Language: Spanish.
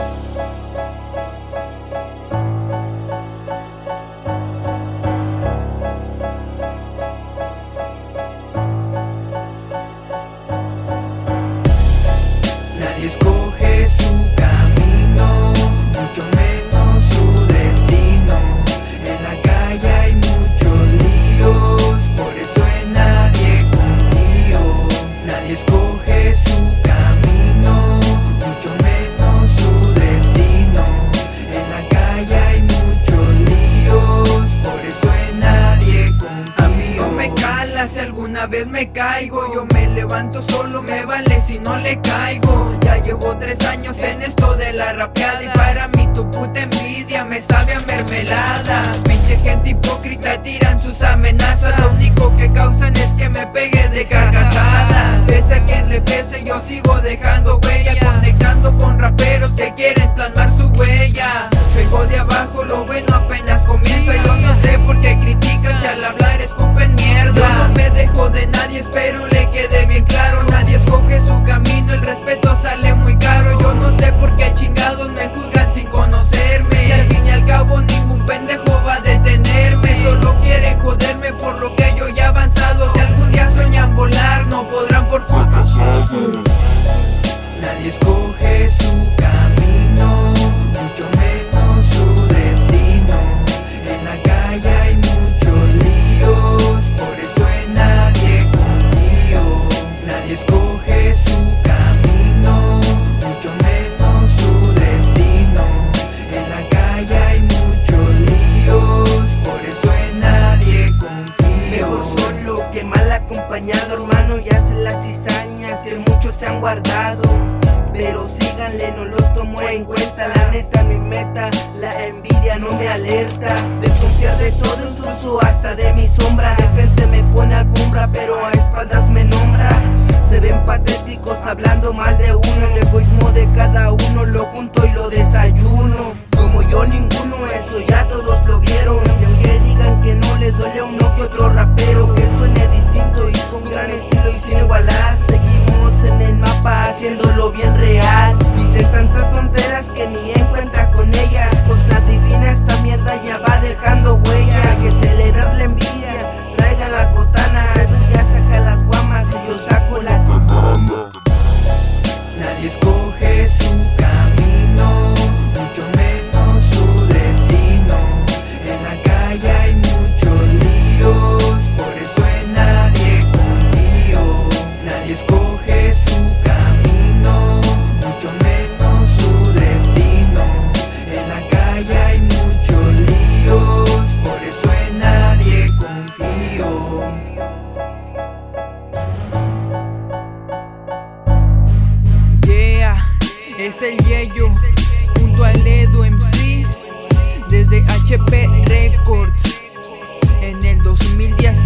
Bye. me caigo, yo me levanto solo, me vale si no le caigo. Ya llevo tres años en esto de la rapeada y para mí tu puta envidia me sabe a mermelada. espero le quede bien claro. cizañas que muchos se han guardado. Pero síganle, no los tomo en cuenta. La neta, mi meta, la envidia no me alerta. Desconfiar de todo, incluso hasta de mi sombra. De frente me pone alfombra, pero a espaldas me nombra. Se ven patéticos hablando mal de uno. El egoísmo tantas tonterías. Yeah, es el Yeyo junto al Edu MC desde HP Records en el 2010.